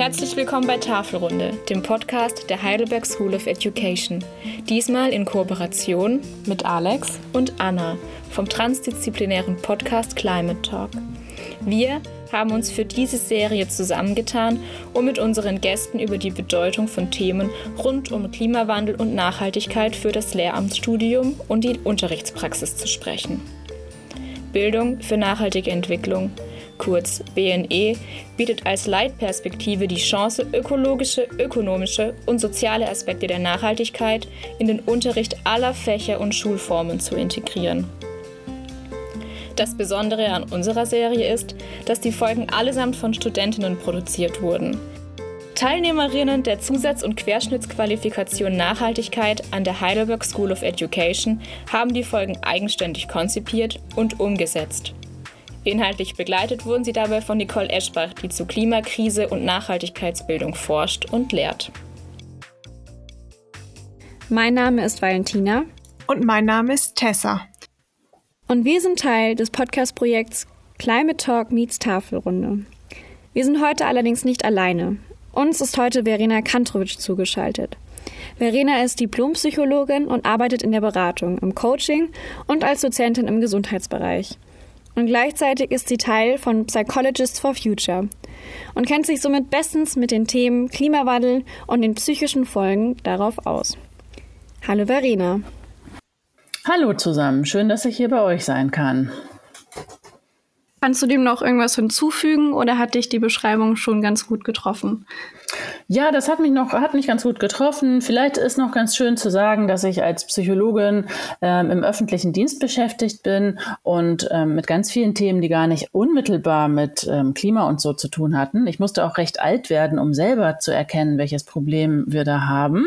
Herzlich willkommen bei Tafelrunde, dem Podcast der Heidelberg School of Education. Diesmal in Kooperation mit Alex und Anna vom transdisziplinären Podcast Climate Talk. Wir haben uns für diese Serie zusammengetan, um mit unseren Gästen über die Bedeutung von Themen rund um Klimawandel und Nachhaltigkeit für das Lehramtsstudium und die Unterrichtspraxis zu sprechen. Bildung für nachhaltige Entwicklung – kurz BNE, bietet als Leitperspektive die Chance, ökologische, ökonomische und soziale Aspekte der Nachhaltigkeit in den Unterricht aller Fächer und Schulformen zu integrieren. Das Besondere an unserer Serie ist, dass die Folgen allesamt von Studentinnen produziert wurden. Teilnehmerinnen der Zusatz- und Querschnittsqualifikation Nachhaltigkeit an der Heidelberg School of Education haben die Folgen eigenständig konzipiert und umgesetzt. Inhaltlich begleitet wurden sie dabei von Nicole Eschbach, die zu Klimakrise und Nachhaltigkeitsbildung forscht und lehrt. Mein Name ist Valentina. Und mein Name ist Tessa. Und wir sind Teil des Podcast-Projekts Climate Talk meets Tafelrunde. Wir sind heute allerdings nicht alleine. Uns ist heute Verena Kantrowitsch zugeschaltet. Verena ist Diplompsychologin und arbeitet in der Beratung, im Coaching und als Dozentin im Gesundheitsbereich. Und gleichzeitig ist sie Teil von Psychologists for Future und kennt sich somit bestens mit den Themen Klimawandel und den psychischen Folgen darauf aus. Hallo Verena. Hallo zusammen, schön, dass ich hier bei euch sein kann. Kannst du dem noch irgendwas hinzufügen oder hat dich die Beschreibung schon ganz gut getroffen? Ja, das hat mich noch, hat mich ganz gut getroffen. Vielleicht ist noch ganz schön zu sagen, dass ich als Psychologin ähm, im öffentlichen Dienst beschäftigt bin und ähm, mit ganz vielen Themen, die gar nicht unmittelbar mit ähm, Klima und so zu tun hatten. Ich musste auch recht alt werden, um selber zu erkennen, welches Problem wir da haben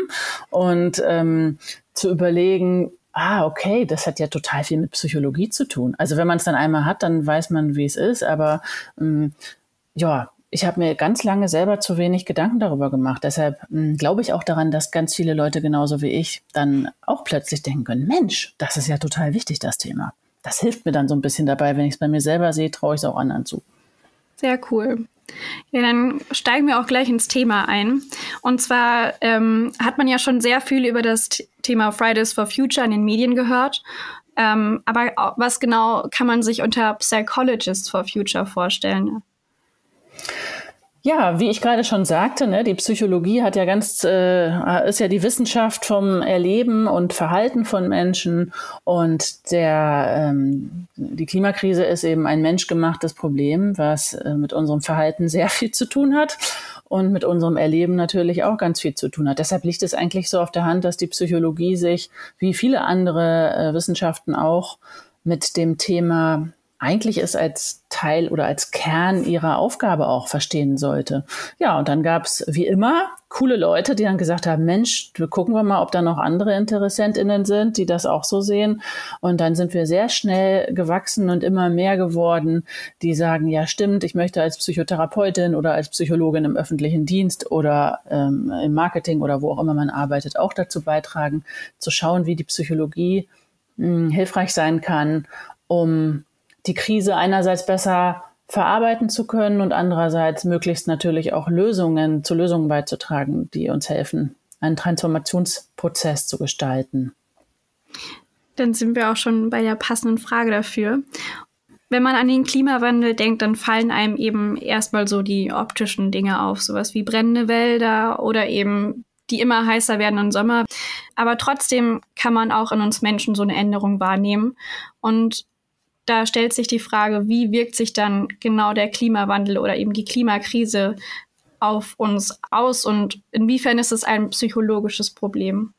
und ähm, zu überlegen, ah, okay, das hat ja total viel mit Psychologie zu tun. Also wenn man es dann einmal hat, dann weiß man, wie es ist. Aber ähm, ja, ich habe mir ganz lange selber zu wenig Gedanken darüber gemacht. Deshalb ähm, glaube ich auch daran, dass ganz viele Leute genauso wie ich dann auch plötzlich denken können, Mensch, das ist ja total wichtig, das Thema. Das hilft mir dann so ein bisschen dabei, wenn ich es bei mir selber sehe, traue ich es auch anderen zu. Sehr cool. Ja, dann steigen wir auch gleich ins Thema ein. Und zwar ähm, hat man ja schon sehr viel über das Thema Fridays for Future in den Medien gehört. Ähm, aber was genau kann man sich unter Psychologists for Future vorstellen? Ja, wie ich gerade schon sagte, ne, die Psychologie hat ja ganz, äh, ist ja die Wissenschaft vom Erleben und Verhalten von Menschen und der, ähm, die Klimakrise ist eben ein menschgemachtes Problem, was äh, mit unserem Verhalten sehr viel zu tun hat und mit unserem Erleben natürlich auch ganz viel zu tun hat. Deshalb liegt es eigentlich so auf der Hand, dass die Psychologie sich, wie viele andere äh, Wissenschaften auch, mit dem Thema eigentlich es als Teil oder als Kern ihrer Aufgabe auch verstehen sollte. Ja, und dann gab es wie immer coole Leute, die dann gesagt haben, Mensch, gucken wir mal, ob da noch andere Interessentinnen sind, die das auch so sehen. Und dann sind wir sehr schnell gewachsen und immer mehr geworden, die sagen, ja stimmt, ich möchte als Psychotherapeutin oder als Psychologin im öffentlichen Dienst oder ähm, im Marketing oder wo auch immer man arbeitet, auch dazu beitragen, zu schauen, wie die Psychologie mh, hm, hilfreich sein kann, um die Krise einerseits besser verarbeiten zu können und andererseits möglichst natürlich auch Lösungen zu Lösungen beizutragen, die uns helfen, einen Transformationsprozess zu gestalten. Dann sind wir auch schon bei der passenden Frage dafür. Wenn man an den Klimawandel denkt, dann fallen einem eben erstmal so die optischen Dinge auf, sowas wie brennende Wälder oder eben die immer heißer werdenden Sommer. Aber trotzdem kann man auch in uns Menschen so eine Änderung wahrnehmen. Und da stellt sich die Frage, wie wirkt sich dann genau der Klimawandel oder eben die Klimakrise auf uns aus und inwiefern ist es ein psychologisches Problem?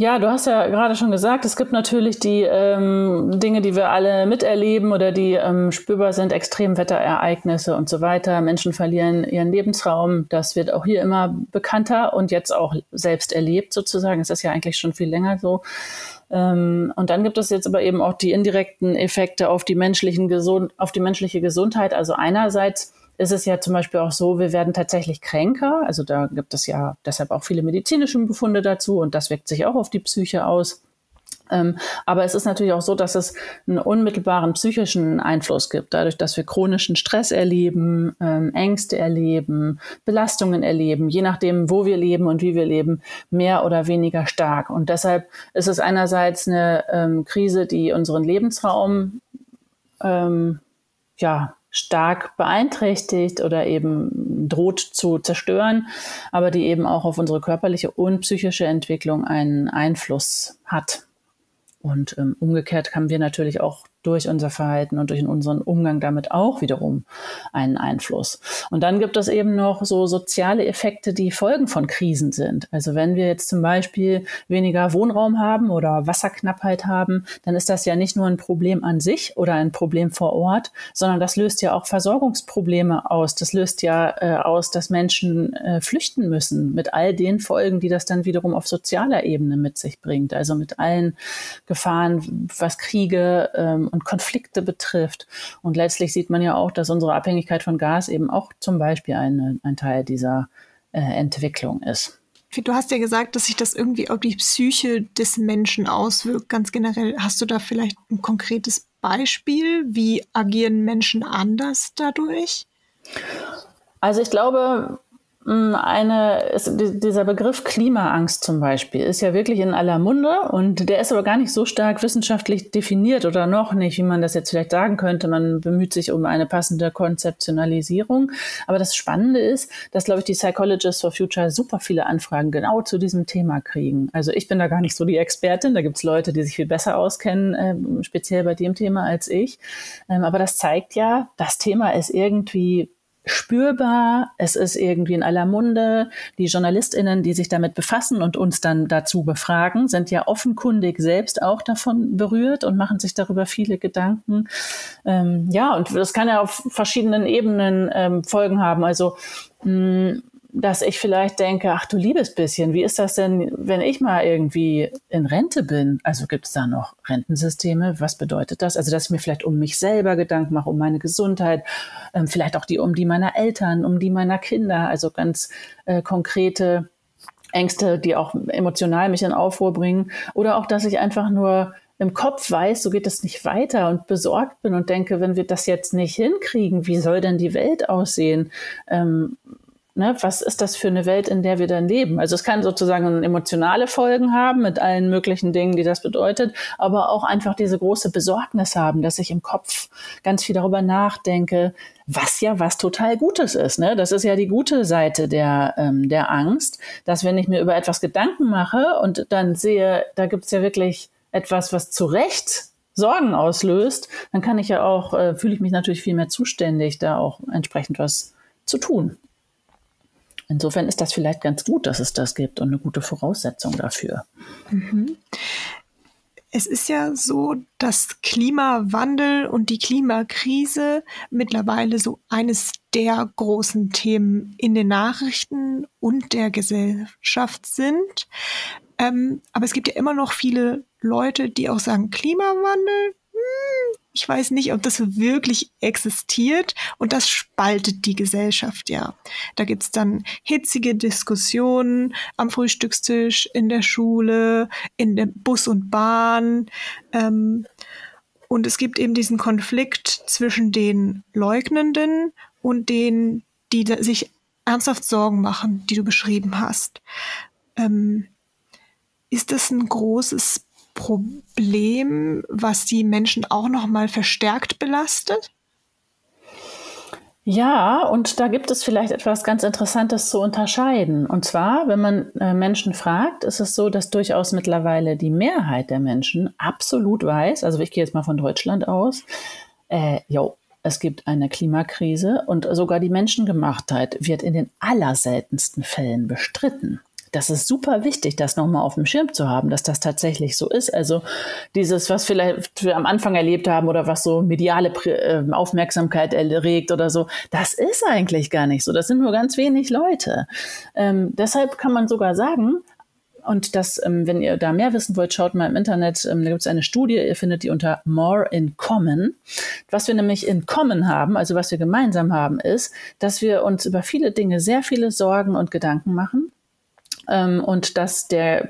Ja, du hast ja gerade schon gesagt, es gibt natürlich die ähm, Dinge, die wir alle miterleben oder die ähm, spürbar sind, Extremwetterereignisse und so weiter. Menschen verlieren ihren Lebensraum. Das wird auch hier immer bekannter und jetzt auch selbst erlebt sozusagen. Es ist ja eigentlich schon viel länger so. Ähm, und dann gibt es jetzt aber eben auch die indirekten Effekte auf die, menschlichen Gesund auf die menschliche Gesundheit. Also einerseits ist es ja zum Beispiel auch so, wir werden tatsächlich kränker. Also da gibt es ja deshalb auch viele medizinische Befunde dazu und das wirkt sich auch auf die Psyche aus. Ähm, aber es ist natürlich auch so, dass es einen unmittelbaren psychischen Einfluss gibt, dadurch, dass wir chronischen Stress erleben, ähm, Ängste erleben, Belastungen erleben, je nachdem, wo wir leben und wie wir leben, mehr oder weniger stark. Und deshalb ist es einerseits eine ähm, Krise, die unseren Lebensraum ähm, ja, stark beeinträchtigt oder eben droht zu zerstören, aber die eben auch auf unsere körperliche und psychische Entwicklung einen Einfluss hat. Und ähm, umgekehrt haben wir natürlich auch durch unser Verhalten und durch unseren Umgang damit auch wiederum einen Einfluss. Und dann gibt es eben noch so soziale Effekte, die Folgen von Krisen sind. Also wenn wir jetzt zum Beispiel weniger Wohnraum haben oder Wasserknappheit haben, dann ist das ja nicht nur ein Problem an sich oder ein Problem vor Ort, sondern das löst ja auch Versorgungsprobleme aus. Das löst ja äh, aus, dass Menschen äh, flüchten müssen mit all den Folgen, die das dann wiederum auf sozialer Ebene mit sich bringt. Also mit allen Gefahren, was Kriege ähm, und Konflikte betrifft. Und letztlich sieht man ja auch, dass unsere Abhängigkeit von Gas eben auch zum Beispiel eine, ein Teil dieser äh, Entwicklung ist. Du hast ja gesagt, dass sich das irgendwie auf die Psyche des Menschen auswirkt, ganz generell. Hast du da vielleicht ein konkretes Beispiel? Wie agieren Menschen anders dadurch? Also ich glaube, eine, ist, dieser Begriff Klimaangst zum Beispiel ist ja wirklich in aller Munde und der ist aber gar nicht so stark wissenschaftlich definiert oder noch nicht, wie man das jetzt vielleicht sagen könnte. Man bemüht sich um eine passende Konzeptionalisierung. Aber das Spannende ist, dass, glaube ich, die Psychologists for Future super viele Anfragen genau zu diesem Thema kriegen. Also ich bin da gar nicht so die Expertin. Da gibt es Leute, die sich viel besser auskennen, äh, speziell bei dem Thema als ich. Ähm, aber das zeigt ja, das Thema ist irgendwie spürbar, es ist irgendwie in aller Munde. Die JournalistInnen, die sich damit befassen und uns dann dazu befragen, sind ja offenkundig selbst auch davon berührt und machen sich darüber viele Gedanken. Ähm, ja, und das kann ja auf verschiedenen Ebenen ähm, Folgen haben. Also mh, mm, dass ich vielleicht denke, ach du liebes bisschen, wie ist das denn, wenn ich mal irgendwie in Rente bin? Also gibt es da noch Rentensysteme? Was bedeutet das? Also dass ich mir vielleicht um mich selber Gedanken mache, um meine Gesundheit, ähm, vielleicht auch die um die meiner Eltern, um die meiner Kinder, also ganz äh, konkrete Ängste, die auch emotional mich in Aufruhr bringen. Oder auch, dass ich einfach nur im Kopf weiß, so geht es nicht weiter und besorgt bin und denke, wenn wir das jetzt nicht hinkriegen, wie soll denn die Welt aussehen? Ähm, Ne, was ist das für eine Welt, in der wir dann leben? Also es kann sozusagen emotionale Folgen haben mit allen möglichen Dingen, die das bedeutet, aber auch einfach diese große Besorgnis haben, dass ich im Kopf ganz viel darüber nachdenke, was ja was total Gutes ist. Ne? Das ist ja die gute Seite der, ähm, der Angst, dass wenn ich mir über etwas Gedanken mache und dann sehe, da gibt's ja wirklich etwas, was zu Recht Sorgen auslöst, dann kann ich ja auch, äh, fühle ich mich natürlich viel mehr zuständig, da auch entsprechend was zu tun. Insofern ist das vielleicht ganz gut, dass es das gibt und eine gute Voraussetzung dafür. Mhm. Es ist ja so, dass Klimawandel und die Klimakrise mittlerweile so eines der großen Themen in den Nachrichten und der Gesellschaft sind. Ähm, aber es gibt ja immer noch viele Leute, die auch sagen, Klimawandel, hm, ich weiß nicht, ob das wirklich existiert und das spaltet die Gesellschaft ja. Da gibt's dann hitzige Diskussionen am Frühstückstisch, in der Schule, in der Bus und Bahn. Ähm, und es gibt eben diesen Konflikt zwischen den Leugnenden und denen, die sich ernsthaft Sorgen machen, die du beschrieben hast. Ähm, ist das ein großes Problem, was die Menschen auch noch mal verstärkt belastet? Ja, und da gibt es vielleicht etwas ganz Interessantes zu unterscheiden. Und zwar, wenn man äh, Menschen fragt, ist es so, dass durchaus mittlerweile die Mehrheit der Menschen absolut weiß, also ich gehe jetzt mal von Deutschland aus, äh, es gibt eine Klimakrise und sogar die Menschengemachtheit wird in den allerseltensten Fällen bestritten das ist super wichtig, das nochmal auf dem Schirm zu haben, dass das tatsächlich so ist. Also dieses, was vielleicht wir am Anfang erlebt haben oder was so mediale ähm, Aufmerksamkeit erregt oder so, das ist eigentlich gar nicht so. Das sind nur ganz wenig Leute. Ähm, deshalb kann man sogar sagen, und das, ähm, wenn ihr da mehr wissen wollt, schaut mal im Internet. Ähm, da gibt es eine Studie, ihr findet die unter More in Common. Was wir nämlich in Common haben, also was wir gemeinsam haben, ist, dass wir uns über viele Dinge sehr viele Sorgen und Gedanken machen ähm, und dass der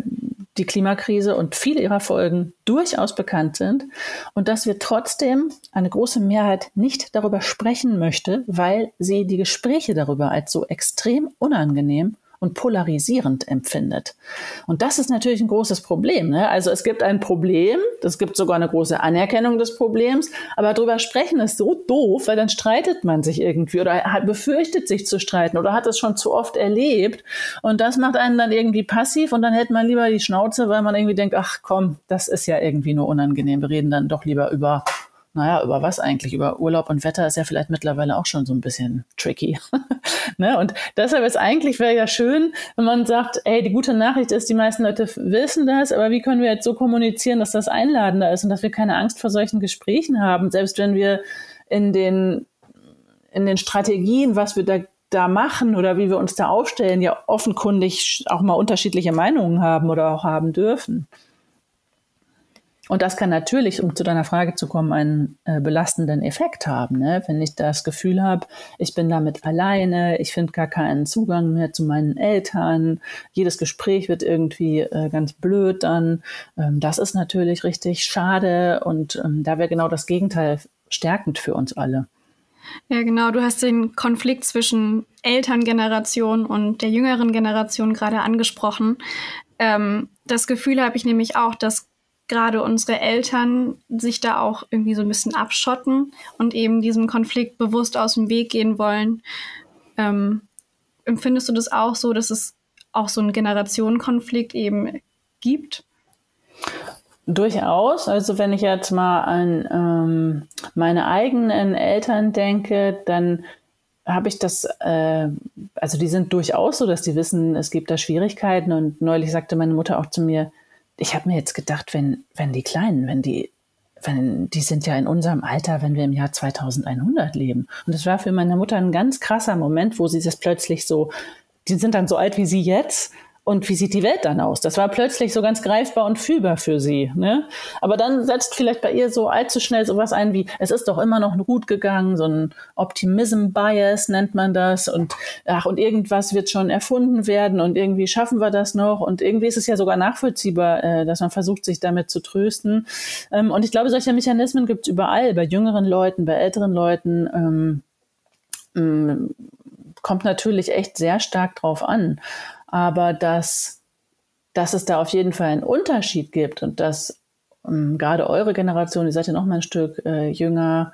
die Klimakrise und viele ihrer Folgen durchaus bekannt sind und dass wir trotzdem eine große Mehrheit nicht darüber sprechen möchte, weil sie die Gespräche darüber als so extrem unangenehm und polarisierend empfindet. Und das ist natürlich ein großes Problem. Ne? Also es gibt ein Problem, es gibt sogar eine große Anerkennung des Problems, aber darüber sprechen ist so doof, weil dann streitet man sich irgendwie oder hat, befürchtet sich zu streiten oder hat es schon zu oft erlebt. Und das macht einen dann irgendwie passiv und dann hält man lieber die Schnauze, weil man irgendwie denkt, ach komm, das ist ja irgendwie nur unangenehm. Wir reden dann doch lieber über naja, über was eigentlich? Über Urlaub und Wetter ist ja vielleicht mittlerweile auch schon so ein bisschen tricky. ne? Und deshalb ist eigentlich wäre ja schön, wenn man sagt, ey, die gute Nachricht ist, die meisten Leute wissen das, aber wie können wir jetzt so kommunizieren, dass das einladender ist und dass wir keine Angst vor solchen Gesprächen haben, selbst wenn wir in den, in den Strategien, was wir da da machen oder wie wir uns da aufstellen, ja offenkundig auch mal unterschiedliche Meinungen haben oder auch haben dürfen. Und das kann natürlich, um zu deiner Frage zu kommen, einen äh, belastenden Effekt haben. Ne? Wenn ich das Gefühl habe, ich bin damit alleine, ich finde gar keinen Zugang mehr zu meinen Eltern, jedes Gespräch wird irgendwie äh, ganz blöd dann. Ähm, das ist natürlich richtig schade und ähm, da wäre genau das Gegenteil stärkend für uns alle. Ja, genau. Du hast den Konflikt zwischen Elterngeneration und der jüngeren Generation gerade angesprochen. Ähm, das Gefühl habe ich nämlich auch, dass gerade unsere Eltern sich da auch irgendwie so ein bisschen abschotten und eben diesem Konflikt bewusst aus dem Weg gehen wollen. Ähm, empfindest du das auch so, dass es auch so einen Generationenkonflikt eben gibt? Durchaus. Also wenn ich jetzt mal an ähm, meine eigenen Eltern denke, dann habe ich das, äh, also die sind durchaus so, dass die wissen, es gibt da Schwierigkeiten. Und neulich sagte meine Mutter auch zu mir, ich habe mir jetzt gedacht, wenn, wenn die Kleinen, wenn die, wenn, die sind ja in unserem Alter, wenn wir im Jahr 2100 leben. Und das war für meine Mutter ein ganz krasser Moment, wo sie das plötzlich so, die sind dann so alt wie sie jetzt und wie sieht die Welt dann aus? Das war plötzlich so ganz greifbar und fühlbar für sie. Ne? Aber dann setzt vielleicht bei ihr so allzu schnell sowas ein wie, es ist doch immer noch gut gegangen, so ein Optimism-Bias nennt man das und ach, und irgendwas wird schon erfunden werden und irgendwie schaffen wir das noch und irgendwie ist es ja sogar nachvollziehbar, äh, dass man versucht, sich damit zu trösten. Ähm, und ich glaube, solche Mechanismen gibt es überall, bei jüngeren Leuten, bei älteren Leuten. Ähm, ähm, kommt natürlich echt sehr stark drauf an aber dass, dass es da auf jeden Fall einen Unterschied gibt und dass ähm, gerade eure Generation, ihr seid ja noch mal ein Stück äh, jünger,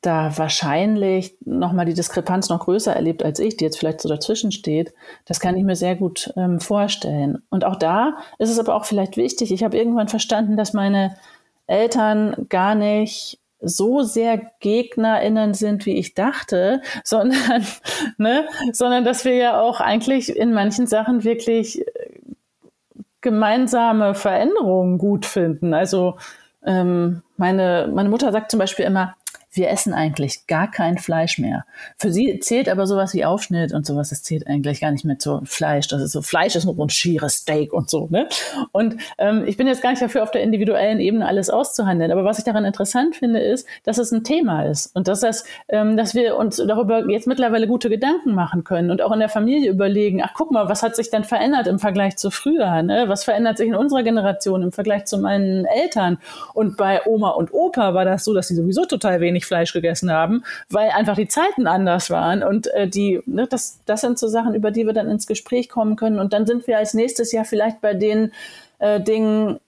da wahrscheinlich noch mal die Diskrepanz noch größer erlebt als ich, die jetzt vielleicht so dazwischen steht. Das kann ich mir sehr gut ähm, vorstellen. Und auch da ist es aber auch vielleicht wichtig. Ich habe irgendwann verstanden, dass meine Eltern gar nicht so sehr GegnerInnen sind, wie ich dachte, sondern, ne, sondern dass wir ja auch eigentlich in manchen Sachen wirklich äh, gemeinsame Veränderungen gut finden. Also ähm, meine, meine Mutter sagt zum Beispiel immer, wir essen eigentlich gar kein Fleisch mehr. Für sie zählt aber sowas wie Aufschnitt und sowas, das zählt eigentlich gar nicht mehr zu Fleisch. Das ist so, Fleisch ist nur ein schieres Steak und so. Ne? Und ähm, ich bin jetzt gar nicht dafür, auf der individuellen Ebene alles auszuhandeln. Aber was ich daran interessant finde, ist, dass es ein Thema ist und dass, das, ähm, dass wir uns darüber jetzt mittlerweile gute Gedanken machen können und auch in der Familie überlegen, ach guck mal, was hat sich denn verändert im Vergleich zu früher? Ne? Was verändert sich in unserer Generation im Vergleich zu meinen Eltern? Und bei Oma und Opa war das so, dass sie sowieso total wenig Fleisch gegessen haben, weil einfach die Zeiten anders waren. Und äh, die, ne, das, das sind so Sachen, über die wir dann ins Gespräch kommen können. Und dann sind wir als nächstes Jahr vielleicht bei den äh, Dingen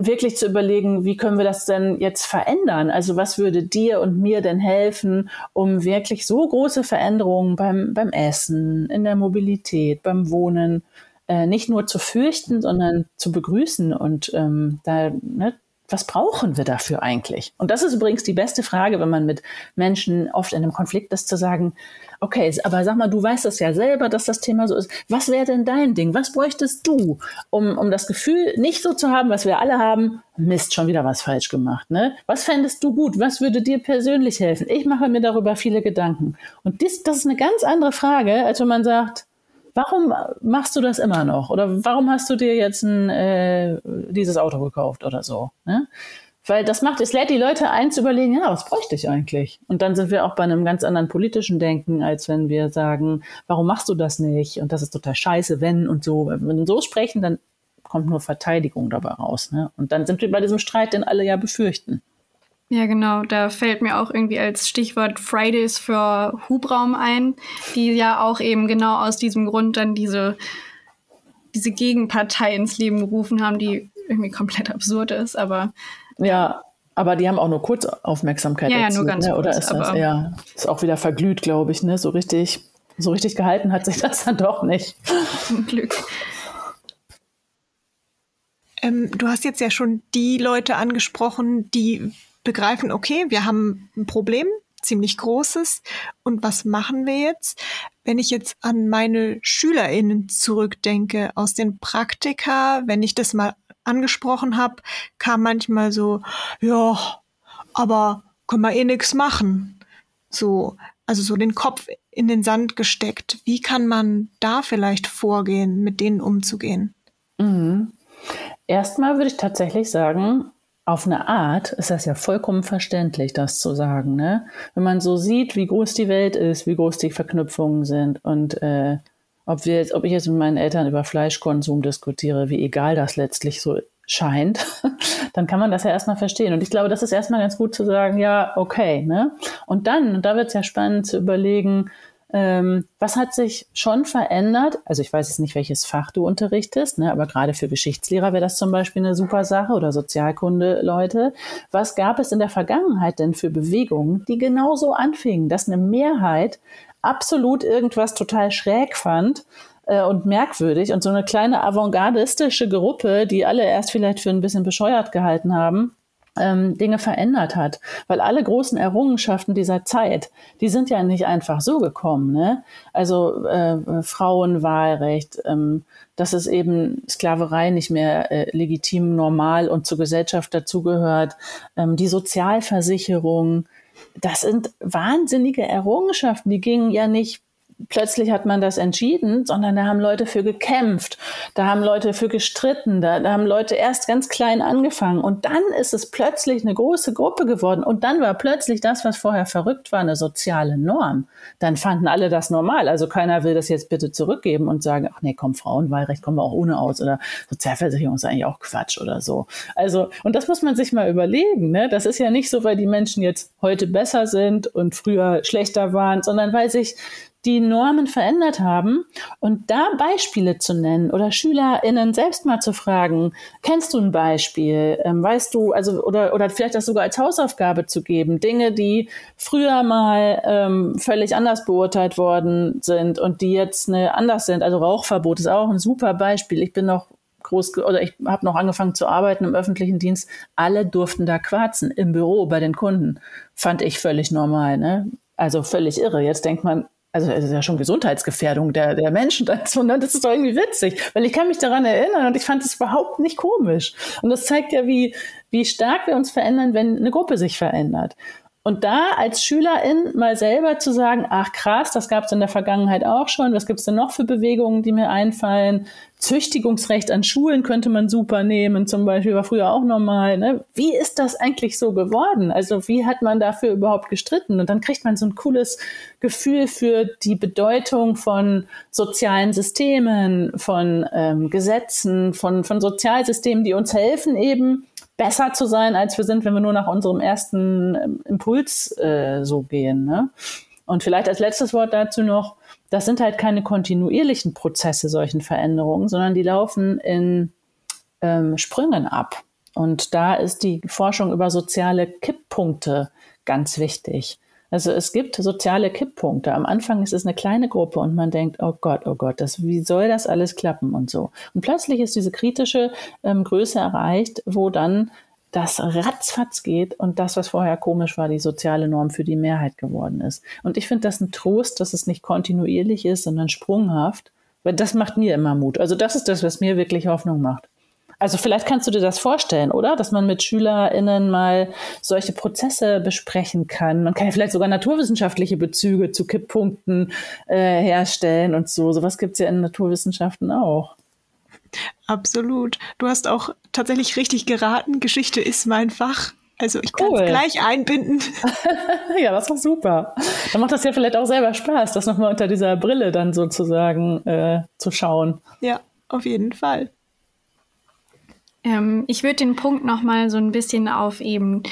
wirklich zu überlegen, wie können wir das denn jetzt verändern? Also was würde dir und mir denn helfen, um wirklich so große Veränderungen beim, beim Essen, in der Mobilität, beim Wohnen äh, nicht nur zu fürchten, sondern zu begrüßen und ähm, da ne, was brauchen wir dafür eigentlich? Und das ist übrigens die beste Frage, wenn man mit Menschen oft in einem Konflikt ist, zu sagen, okay, aber sag mal, du weißt das ja selber, dass das Thema so ist. Was wäre denn dein Ding? Was bräuchtest du, um, um das Gefühl nicht so zu haben, was wir alle haben, Mist, schon wieder was falsch gemacht. Ne? Was fändest du gut? Was würde dir persönlich helfen? Ich mache mir darüber viele Gedanken. Und dies, das ist eine ganz andere Frage, als wenn man sagt, Warum machst du das immer noch? Oder warum hast du dir jetzt ein, äh, dieses Auto gekauft oder so? Ne? Weil das macht, es lädt die Leute ein zu überlegen, ja, was bräuchte ich eigentlich? Und dann sind wir auch bei einem ganz anderen politischen Denken, als wenn wir sagen, warum machst du das nicht? Und das ist total scheiße, wenn und so. Wenn wir so sprechen, dann kommt nur Verteidigung dabei raus. Ne? Und dann sind wir bei diesem Streit, den alle ja befürchten. Ja, genau. Da fällt mir auch irgendwie als Stichwort Fridays für Hubraum ein, die ja auch eben genau aus diesem Grund dann diese, diese Gegenpartei ins Leben gerufen haben, die irgendwie komplett absurd ist, aber. Ja, aber die haben auch nur kurz Aufmerksamkeit. Ja, ja nur ganz ne? kurz. Oder ist das, ja, ist auch wieder verglüht, glaube ich, ne? So richtig, so richtig gehalten hat sich das dann doch nicht. Zum Glück. Ähm, du hast jetzt ja schon die Leute angesprochen, die begreifen, okay, wir haben ein Problem, ziemlich großes. Und was machen wir jetzt? Wenn ich jetzt an meine SchülerInnen zurückdenke aus den Praktika, wenn ich das mal angesprochen habe, kam manchmal so, ja, aber können wir eh nichts machen. So, also so den Kopf in den Sand gesteckt. Wie kann man da vielleicht vorgehen, mit denen umzugehen? Mhm. Erstmal würde ich tatsächlich sagen, auf eine Art ist das ja vollkommen verständlich, das zu sagen. Ne? Wenn man so sieht, wie groß die Welt ist, wie groß die Verknüpfungen sind und äh, ob, wir jetzt, ob ich jetzt mit meinen Eltern über Fleischkonsum diskutiere, wie egal das letztlich so scheint, dann kann man das ja erstmal verstehen. Und ich glaube, das ist erstmal ganz gut zu sagen, ja, okay. Ne? Und dann, und da wird es ja spannend zu überlegen, ähm, was hat sich schon verändert? Also ich weiß jetzt nicht, welches Fach du unterrichtest, ne, aber gerade für Geschichtslehrer wäre das zum Beispiel eine super Sache oder Sozialkunde-Leute. Was gab es in der Vergangenheit denn für Bewegungen, die genauso anfingen, dass eine Mehrheit absolut irgendwas total schräg fand äh, und merkwürdig und so eine kleine avantgardistische Gruppe, die alle erst vielleicht für ein bisschen bescheuert gehalten haben, ähm, Dinge verändert hat. Weil alle großen Errungenschaften dieser Zeit, die sind ja nicht einfach so gekommen. Ne? Also äh, Frauenwahlrecht, ähm, dass es eben Sklaverei nicht mehr äh, legitim, normal und zur Gesellschaft dazugehört, ähm, die Sozialversicherung, das sind wahnsinnige Errungenschaften, die gingen ja nicht plötzlich hat man das entschieden, sondern da haben Leute für gekämpft, da haben Leute für gestritten, da, da haben Leute erst ganz klein angefangen und dann ist es plötzlich eine große Gruppe geworden und dann war plötzlich das, was vorher verrückt war, eine soziale Norm. Dann fanden alle das normal. Also keiner will das jetzt bitte zurückgeben und sagen, ach nee, komm, Frauenwahlrecht kommen wir auch ohne aus oder Sozialversicherung ist eigentlich auch Quatsch oder so. Also, und das muss man sich mal überlegen. Ne? Das ist ja nicht so, weil die Menschen jetzt heute besser sind und früher schlechter waren, sondern weil sich die Normen verändert haben und da Beispiele zu nennen oder SchülerInnen selbst mal zu fragen, kennst du ein Beispiel? Ähm, weißt du, also, oder, oder vielleicht das sogar als Hausaufgabe zu geben, Dinge, die früher mal ähm, völlig anders beurteilt worden sind und die jetzt ne, anders sind. Also Rauchverbot ist auch ein super Beispiel. Ich bin noch groß oder ich habe noch angefangen zu arbeiten im öffentlichen Dienst. Alle durften da quarzen im Büro bei den Kunden. Fand ich völlig normal, ne? Also völlig irre. Jetzt denkt man, also es ist ja schon Gesundheitsgefährdung der, der Menschen dazu. Ne? Das ist doch irgendwie witzig, weil ich kann mich daran erinnern und ich fand es überhaupt nicht komisch. Und das zeigt ja, wie, wie stark wir uns verändern, wenn eine Gruppe sich verändert. Und da als Schülerin mal selber zu sagen, ach krass, das gab es in der Vergangenheit auch schon, was gibt es denn noch für Bewegungen, die mir einfallen? Züchtigungsrecht an Schulen könnte man super nehmen, zum Beispiel war früher auch normal. Ne? Wie ist das eigentlich so geworden? Also wie hat man dafür überhaupt gestritten? Und dann kriegt man so ein cooles Gefühl für die Bedeutung von sozialen Systemen, von ähm, Gesetzen, von, von Sozialsystemen, die uns helfen, eben besser zu sein, als wir sind, wenn wir nur nach unserem ersten ähm, Impuls äh, so gehen. Ne? Und vielleicht als letztes Wort dazu noch, das sind halt keine kontinuierlichen Prozesse solchen Veränderungen, sondern die laufen in ähm, Sprüngen ab. Und da ist die Forschung über soziale Kipppunkte ganz wichtig. Also es gibt soziale Kipppunkte. Am Anfang ist es eine kleine Gruppe und man denkt, oh Gott, oh Gott, das, wie soll das alles klappen und so. Und plötzlich ist diese kritische ähm, Größe erreicht, wo dann das ratzfatz geht und das, was vorher komisch war, die soziale Norm für die Mehrheit geworden ist. Und ich finde das ein Trost, dass es nicht kontinuierlich ist, sondern sprunghaft, weil das macht mir immer Mut. Also das ist das, was mir wirklich Hoffnung macht. Also vielleicht kannst du dir das vorstellen, oder? Dass man mit SchülerInnen mal solche Prozesse besprechen kann. Man kann ja vielleicht sogar naturwissenschaftliche Bezüge zu Kipppunkten äh, herstellen und so. Sowas gibt es ja in Naturwissenschaften auch. Absolut. Du hast auch tatsächlich richtig geraten. Geschichte ist mein Fach. Also ich kann es gleich einbinden. ja, das war super. Dann macht das ja vielleicht auch selber Spaß, das nochmal unter dieser Brille dann sozusagen äh, zu schauen. Ja, auf jeden Fall. Ähm, ich würde den Punkt noch mal so ein bisschen auf eben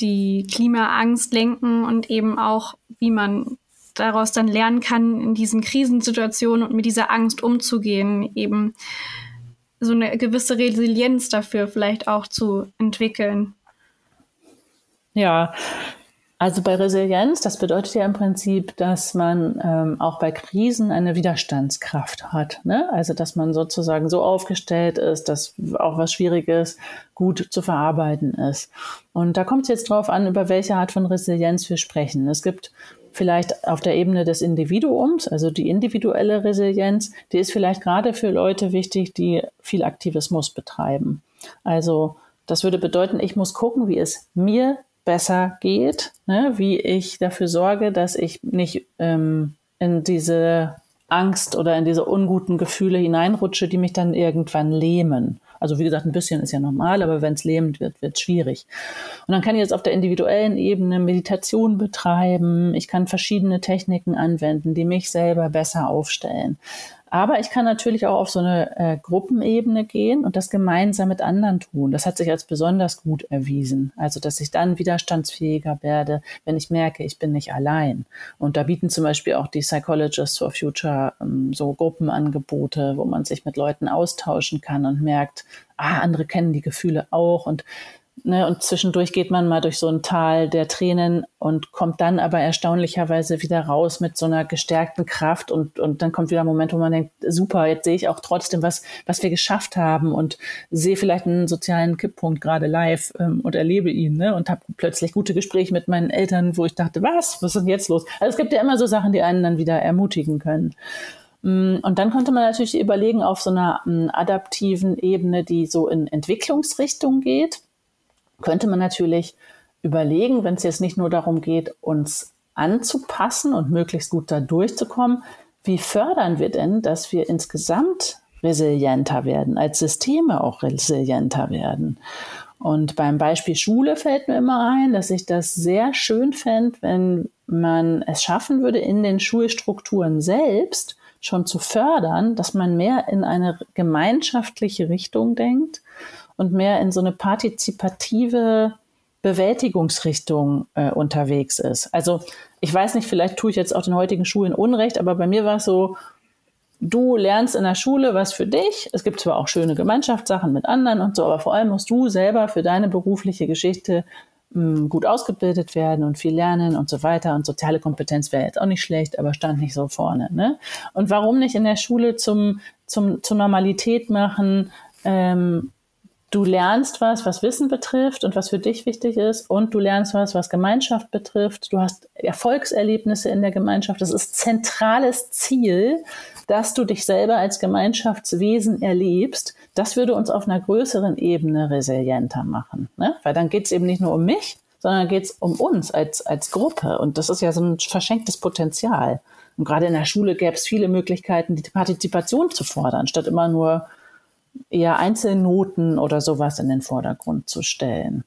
die Klimaangst lenken und eben auch, wie man daraus dann lernen kann, in diesen Krisensituationen und mit dieser Angst umzugehen, eben so eine gewisse Resilienz dafür vielleicht auch zu entwickeln. Ja, also bei Resilienz, das bedeutet ja im Prinzip, dass man ähm, auch bei Krisen eine Widerstandskraft hat. Ne? Also dass man sozusagen so aufgestellt ist, dass auch was Schwieriges gut zu verarbeiten ist. Und da kommt es jetzt drauf an, über welche Art von Resilienz wir sprechen. Es gibt vielleicht auf der Ebene des Individuums, also die individuelle Resilienz, die ist vielleicht gerade für Leute wichtig, die viel Aktivismus betreiben. Also das würde bedeuten, ich muss gucken, wie es mir besser geht, ne? wie ich dafür sorge, dass ich nicht ähm, in diese Angst oder in diese unguten Gefühle hineinrutsche, die mich dann irgendwann lähmen. Also wie gesagt, ein bisschen ist ja normal, aber wenn es lähmend wird, wird es schwierig. Und dann kann ich jetzt auf der individuellen Ebene Meditation betreiben. Ich kann verschiedene Techniken anwenden, die mich selber besser aufstellen. Aber ich kann natürlich auch auf so eine äh, Gruppenebene gehen und das gemeinsam mit anderen tun. Das hat sich als besonders gut erwiesen. Also, dass ich dann widerstandsfähiger werde, wenn ich merke, ich bin nicht allein. Und da bieten zum Beispiel auch die Psychologists for Future ähm, so Gruppenangebote, wo man sich mit Leuten austauschen kann und merkt, ah, andere kennen die Gefühle auch und Ne, und zwischendurch geht man mal durch so ein Tal der Tränen und kommt dann aber erstaunlicherweise wieder raus mit so einer gestärkten Kraft und, und dann kommt wieder ein Moment, wo man denkt, super, jetzt sehe ich auch trotzdem, was, was wir geschafft haben und sehe vielleicht einen sozialen Kipppunkt gerade live ähm, und erlebe ihn ne, und habe plötzlich gute Gespräche mit meinen Eltern, wo ich dachte, was, was ist denn jetzt los? Also es gibt ja immer so Sachen, die einen dann wieder ermutigen können. Mm, und dann konnte man natürlich überlegen auf so einer mm, adaptiven Ebene, die so in Entwicklungsrichtung geht könnte man natürlich überlegen, wenn es jetzt nicht nur darum geht, uns anzupassen und möglichst gut da durchzukommen, wie fördern wir denn, dass wir insgesamt resilienter werden, als Systeme auch resilienter werden? Und beim Beispiel Schule fällt mir immer ein, dass ich das sehr schön fände, wenn man es schaffen würde, in den Schulstrukturen selbst schon zu fördern, dass man mehr in eine gemeinschaftliche Richtung denkt und mehr in so eine partizipative Bewältigungsrichtung äh, unterwegs ist. Also ich weiß nicht, vielleicht tue ich jetzt auch den heutigen Schulen Unrecht, aber bei mir war es so, du lernst in der Schule was für dich. Es gibt zwar auch schöne Gemeinschaftssachen mit anderen und so, aber vor allem musst du selber für deine berufliche Geschichte mh, hm, gut ausgebildet werden und viel lernen und so weiter. Und soziale Kompetenz wäre jetzt auch nicht schlecht, aber stand nicht so vorne. Ne? Und warum nicht in der Schule zum, zum, zur Normalität machen, ähm, du lernst was, was Wissen betrifft und was für dich wichtig ist und du lernst was, was Gemeinschaft betrifft. Du hast Erfolgserlebnisse in der Gemeinschaft. Das ist zentrales Ziel, dass du dich selber als Gemeinschaftswesen erlebst. Das würde uns auf einer größeren Ebene resilienter machen. Ne? Weil dann geht es eben nicht nur um mich, sondern geht es um uns als, als Gruppe. Und das ist ja so ein verschenktes Potenzial. Und gerade in der Schule gäbe es viele Möglichkeiten, die Partizipation zu fordern, statt immer nur eher Einzelnoten oder sowas in den Vordergrund zu stellen.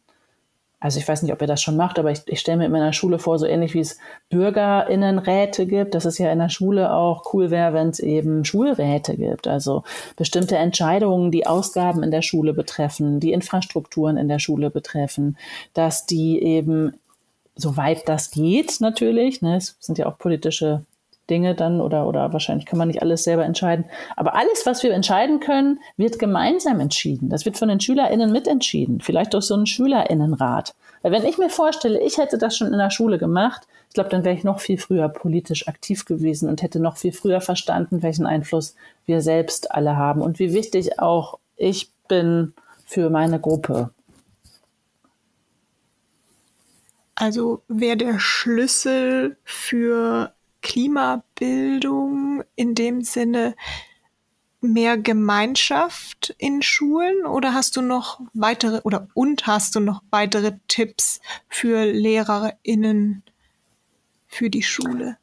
Also ich weiß nicht, ob ihr das schon macht, aber ich, ich stelle mir in meiner Schule vor, so ähnlich wie es Bürgerinnenräte gibt, dass es ja in der Schule auch cool wäre, wenn es eben Schulräte gibt. Also bestimmte Entscheidungen, die Ausgaben in der Schule betreffen, die Infrastrukturen in der Schule betreffen, dass die eben, soweit das geht natürlich, ne, es sind ja auch politische Dinge dann oder, oder wahrscheinlich kann man nicht alles selber entscheiden. Aber alles, was wir entscheiden können, wird gemeinsam entschieden. Das wird von den SchülerInnen mitentschieden. Vielleicht durch so einen SchülerInnenrat. Weil wenn ich mir vorstelle, ich hätte das schon in der Schule gemacht, ich glaube, dann wäre ich noch viel früher politisch aktiv gewesen und hätte noch viel früher verstanden, welchen Einfluss wir selbst alle haben und wie wichtig auch ich bin für meine Gruppe. Also wäre der Schlüssel für Klimabildung in dem Sinne mehr Gemeinschaft in Schulen oder hast du noch weitere oder und hast du noch weitere Tipps für LehrerInnen für die Schule?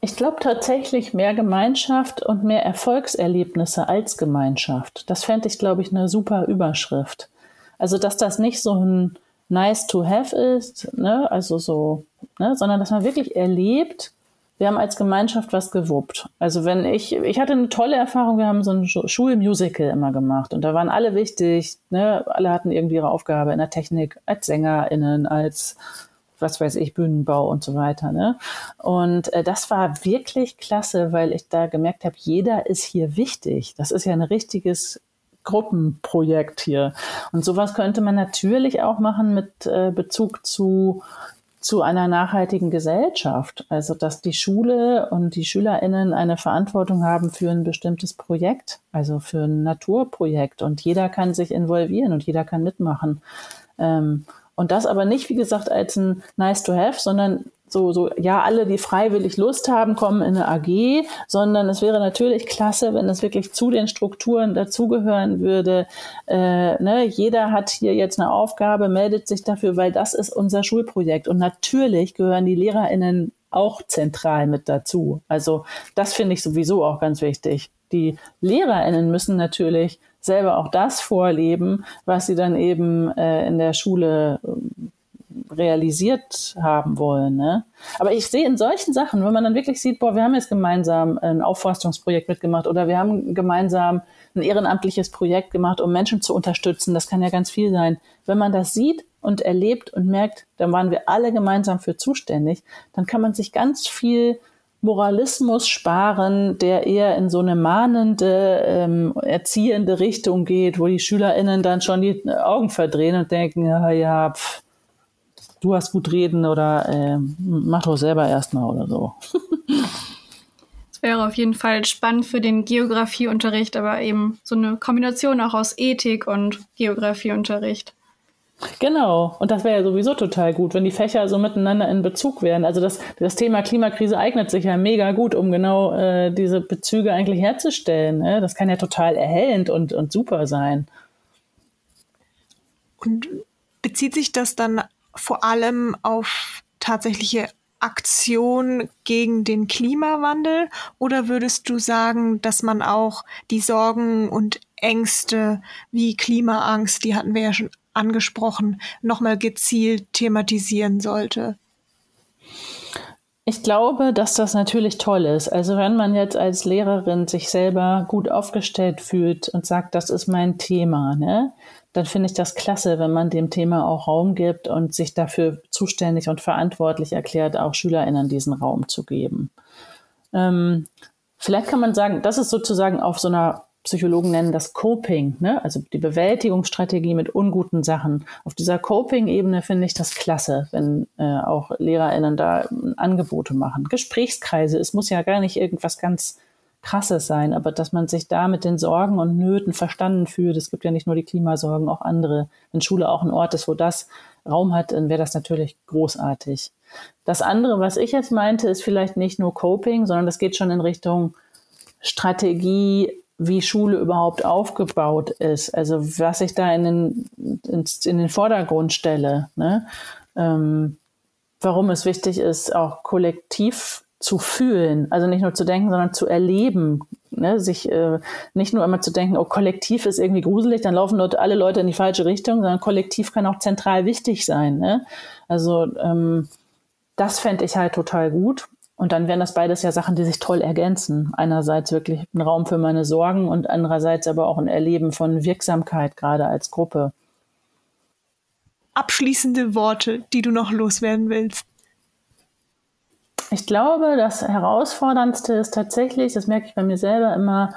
Ich glaube tatsächlich mehr Gemeinschaft und mehr Erfolgserlebnisse als Gemeinschaft. Das fände ich, glaube ich, eine super Überschrift. Also, dass das nicht so ein nice to have ist, ne, also so, ne, sondern dass man wirklich erlebt, wir haben als Gemeinschaft was gewuppt. Also wenn ich, ich hatte eine tolle Erfahrung, wir haben so ein Schulmusical immer gemacht und da waren alle wichtig, ne? alle hatten irgendwie ihre Aufgabe in der Technik, als SängerInnen, als was weiß ich, Bühnenbau und so weiter. Ne? Und äh, das war wirklich klasse, weil ich da gemerkt habe, jeder ist hier wichtig. Das ist ja ein richtiges Gruppenprojekt hier. Und sowas könnte man natürlich auch machen mit äh, Bezug zu zu einer nachhaltigen Gesellschaft. Also, dass die Schule und die SchülerInnen eine Verantwortung haben für ein bestimmtes Projekt, also für ein Naturprojekt. Und jeder kann sich involvieren und jeder kann mitmachen. Ähm, und das aber nicht, wie gesagt, als ein nice to have, sondern so, so, ja, alle, die freiwillig Lust haben, kommen in eine AG, sondern es wäre natürlich klasse, wenn es wirklich zu den Strukturen dazugehören würde. Äh, ne, jeder hat hier jetzt eine Aufgabe, meldet sich dafür, weil das ist unser Schulprojekt. Und natürlich gehören die LehrerInnen auch zentral mit dazu. Also das finde ich sowieso auch ganz wichtig. Die LehrerInnen müssen natürlich selber auch das vorleben, was sie dann eben äh, in der Schule realisiert haben wollen. Ne? Aber ich sehe in solchen Sachen, wenn man dann wirklich sieht, boah, wir haben jetzt gemeinsam ein Aufforstungsprojekt mitgemacht oder wir haben gemeinsam ein ehrenamtliches Projekt gemacht, um Menschen zu unterstützen, das kann ja ganz viel sein. Wenn man das sieht und erlebt und merkt, dann waren wir alle gemeinsam für zuständig, dann kann man sich ganz viel Moralismus sparen, der eher in so eine mahnende, ähm, erziehende Richtung geht, wo die SchülerInnen dann schon die Augen verdrehen und denken, ja, ja, pff, du hast gut reden oder äh, mach doch selber erstmal oder so. Es wäre auf jeden Fall spannend für den Geografieunterricht, aber eben so eine Kombination auch aus Ethik und Geografieunterricht. Genau, und das wäre ja sowieso total gut, wenn die Fächer so miteinander in Bezug wären. Also das, das Thema Klimakrise eignet sich ja mega gut, um genau äh, diese Bezüge eigentlich herzustellen. Ne? Das kann ja total erhellend und, und super sein. Und bezieht sich das dann vor allem auf tatsächliche Aktion gegen den Klimawandel oder würdest du sagen, dass man auch die Sorgen und Ängste wie Klimaangst, die hatten wir ja schon angesprochen, nochmal gezielt thematisieren sollte? Ich glaube, dass das natürlich toll ist. Also wenn man jetzt als Lehrerin sich selber gut aufgestellt fühlt und sagt, das ist mein Thema, ne, dann finde ich das klasse, wenn man dem Thema auch Raum gibt und sich dafür zuständig und verantwortlich erklärt, auch SchülerInnen diesen Raum zu geben. Ähm, vielleicht kann man sagen, das ist sozusagen auf so einer Psychologen nennen das Coping, ne? also die Bewältigungsstrategie mit unguten Sachen. Auf dieser Coping-Ebene finde ich das klasse, wenn äh, auch LehrerInnen da Angebote machen. Gesprächskreise, es muss ja gar nicht irgendwas ganz Krasses sein, aber dass man sich da mit den Sorgen und Nöten verstanden fühlt. Es gibt ja nicht nur die Klimasorgen, auch andere. Wenn Schule auch ein Ort ist, wo das Raum hat, dann wäre das natürlich großartig. Das andere, was ich jetzt meinte, ist vielleicht nicht nur Coping, sondern das geht schon in Richtung Strategie, wie Schule überhaupt aufgebaut ist. Also was ich da in den, in, in den Vordergrund stelle. Ne? Ähm, warum es wichtig ist, auch kollektiv zu fühlen, also nicht nur zu denken, sondern zu erleben, ne? sich äh, nicht nur immer zu denken, oh, kollektiv ist irgendwie gruselig, dann laufen dort alle Leute in die falsche Richtung, sondern kollektiv kann auch zentral wichtig sein. Ne? Also ähm, das fände ich halt total gut. Und dann wären das beides ja Sachen, die sich toll ergänzen. Einerseits wirklich ein Raum für meine Sorgen und andererseits aber auch ein Erleben von Wirksamkeit, gerade als Gruppe. Abschließende Worte, die du noch loswerden willst. Ich glaube, das Herausforderndste ist tatsächlich, das merke ich bei mir selber immer,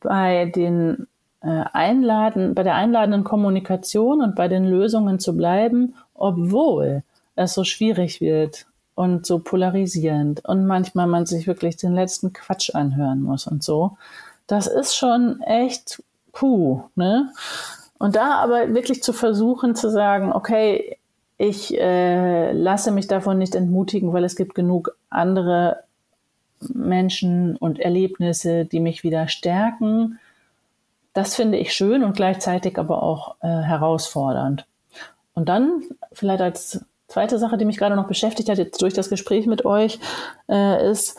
bei den äh, Einladen, bei der einladenden Kommunikation und bei den Lösungen zu bleiben, obwohl es so schwierig wird und so polarisierend und manchmal man sich wirklich den letzten Quatsch anhören muss und so. Das ist schon echt puh, ne? Und da aber wirklich zu versuchen zu sagen, okay, ich äh, lasse mich davon nicht entmutigen, weil es gibt genug andere Menschen und Erlebnisse, die mich wieder stärken. Das finde ich schön und gleichzeitig aber auch äh, herausfordernd. Und dann vielleicht als zweite Sache, die mich gerade noch beschäftigt hat, jetzt durch das Gespräch mit euch, äh, ist,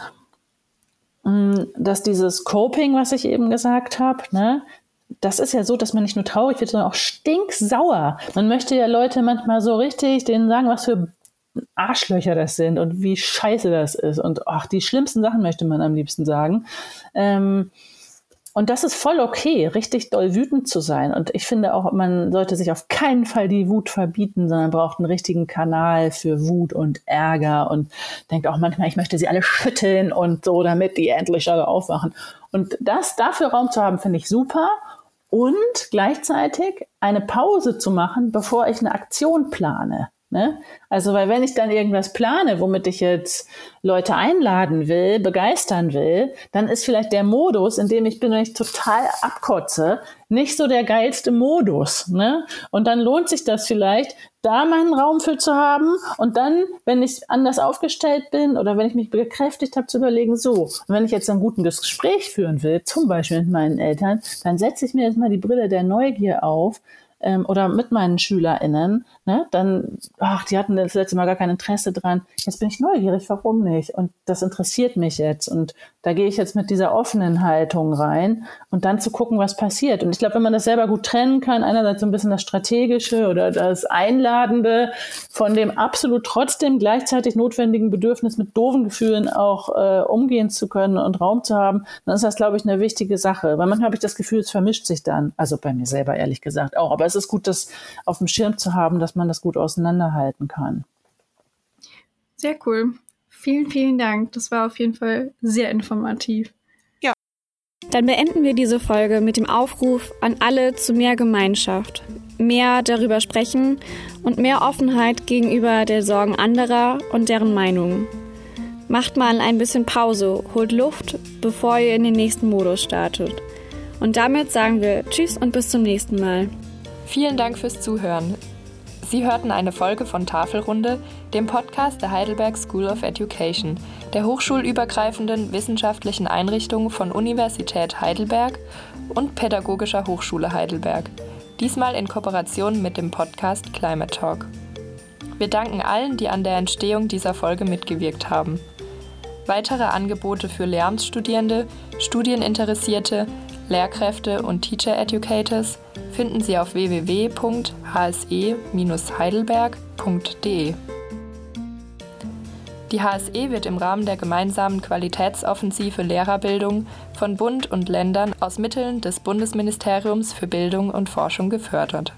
mh, mm, dass dieses Coping, was ich eben gesagt habe, ne, das ist ja so, dass man nicht nur traurig wird, sondern auch stinksauer. Man möchte ja Leute manchmal so richtig denen sagen, was für Arschlöcher das sind und wie scheiße das ist. Und ach, die schlimmsten Sachen möchte man am liebsten sagen. Ähm, und das ist voll okay, richtig doll wütend zu sein. Und ich finde auch, man sollte sich auf keinen Fall die Wut verbieten, sondern braucht einen richtigen Kanal für Wut und Ärger und denkt auch manchmal, ich möchte sie alle schütteln und so, damit die endlich alle aufwachen. Und das dafür Raum zu haben, finde ich super. Und gleichzeitig eine Pause zu machen, bevor ich eine Aktion plane. Ne? Also, weil wenn ich dann irgendwas plane, womit ich jetzt Leute einladen will, begeistern will, dann ist vielleicht der Modus, in dem ich bin, wenn ich total abkotze, nicht so der geilste Modus. Ne? Und dann lohnt sich das vielleicht, da meinen Raum für zu haben und dann, wenn ich anders aufgestellt bin oder wenn ich mich bekräftigt habe, zu überlegen, so, und wenn ich jetzt ein gutes Gespräch führen will, zum Beispiel mit meinen Eltern, dann setze ich mir jetzt mal die Brille der Neugier auf ähm, oder mit meinen SchülerInnen, ne, dann, ach, die hatten das letzte Mal gar kein Interesse dran. Jetzt bin ich neugierig, warum nicht? Und das interessiert mich jetzt. Und da gehe ich jetzt mit dieser offenen Haltung rein und dann zu gucken, was passiert. Und ich glaube, wenn man das selber gut trennen kann, einerseits so ein bisschen das Strategische oder das Einladende von dem absolut trotzdem gleichzeitig notwendigen Bedürfnis, mit doofen Gefühlen auch äh, umgehen zu können und Raum zu haben, dann ist das, glaube ich, eine wichtige Sache. Weil manchmal habe ich das Gefühl, es vermischt sich dann. Also bei mir selber ehrlich gesagt auch. Aber es ist gut, das auf dem Schirm zu haben, dass man das gut auseinanderhalten kann. Sehr cool. Vielen, vielen Dank. Das war auf jeden Fall sehr informativ. Ja. Dann beenden wir diese Folge mit dem Aufruf an alle zu mehr Gemeinschaft, mehr darüber sprechen und mehr Offenheit gegenüber der Sorgen anderer und deren Meinungen. Macht mal ein bisschen Pause, holt Luft, bevor ihr in den nächsten Modus startet. Und damit sagen wir Tschüss und bis zum nächsten Mal. Vielen Dank fürs Zuhören. Sie hörten eine Folge von Tafelrunde, dem Podcast der Heidelberg School of Education, der hochschulübergreifenden wissenschaftlichen Einrichtung von Universität Heidelberg und Pädagogischer Hochschule Heidelberg. Diesmal in Kooperation mit dem Podcast Climate Talk. Wir danken allen, die an der Entstehung dieser Folge mitgewirkt haben. Weitere Angebote für Lehramtsstudierende, Studieninteressierte, Lehrkräfte und Teacher Educators finden Sie auf www.hse-heidelberg.de. Die HSE wird im Rahmen der gemeinsamen Qualitätsoffensive Lehrerbildung von Bund und Ländern aus Mitteln des Bundesministeriums für Bildung und Forschung gefördert.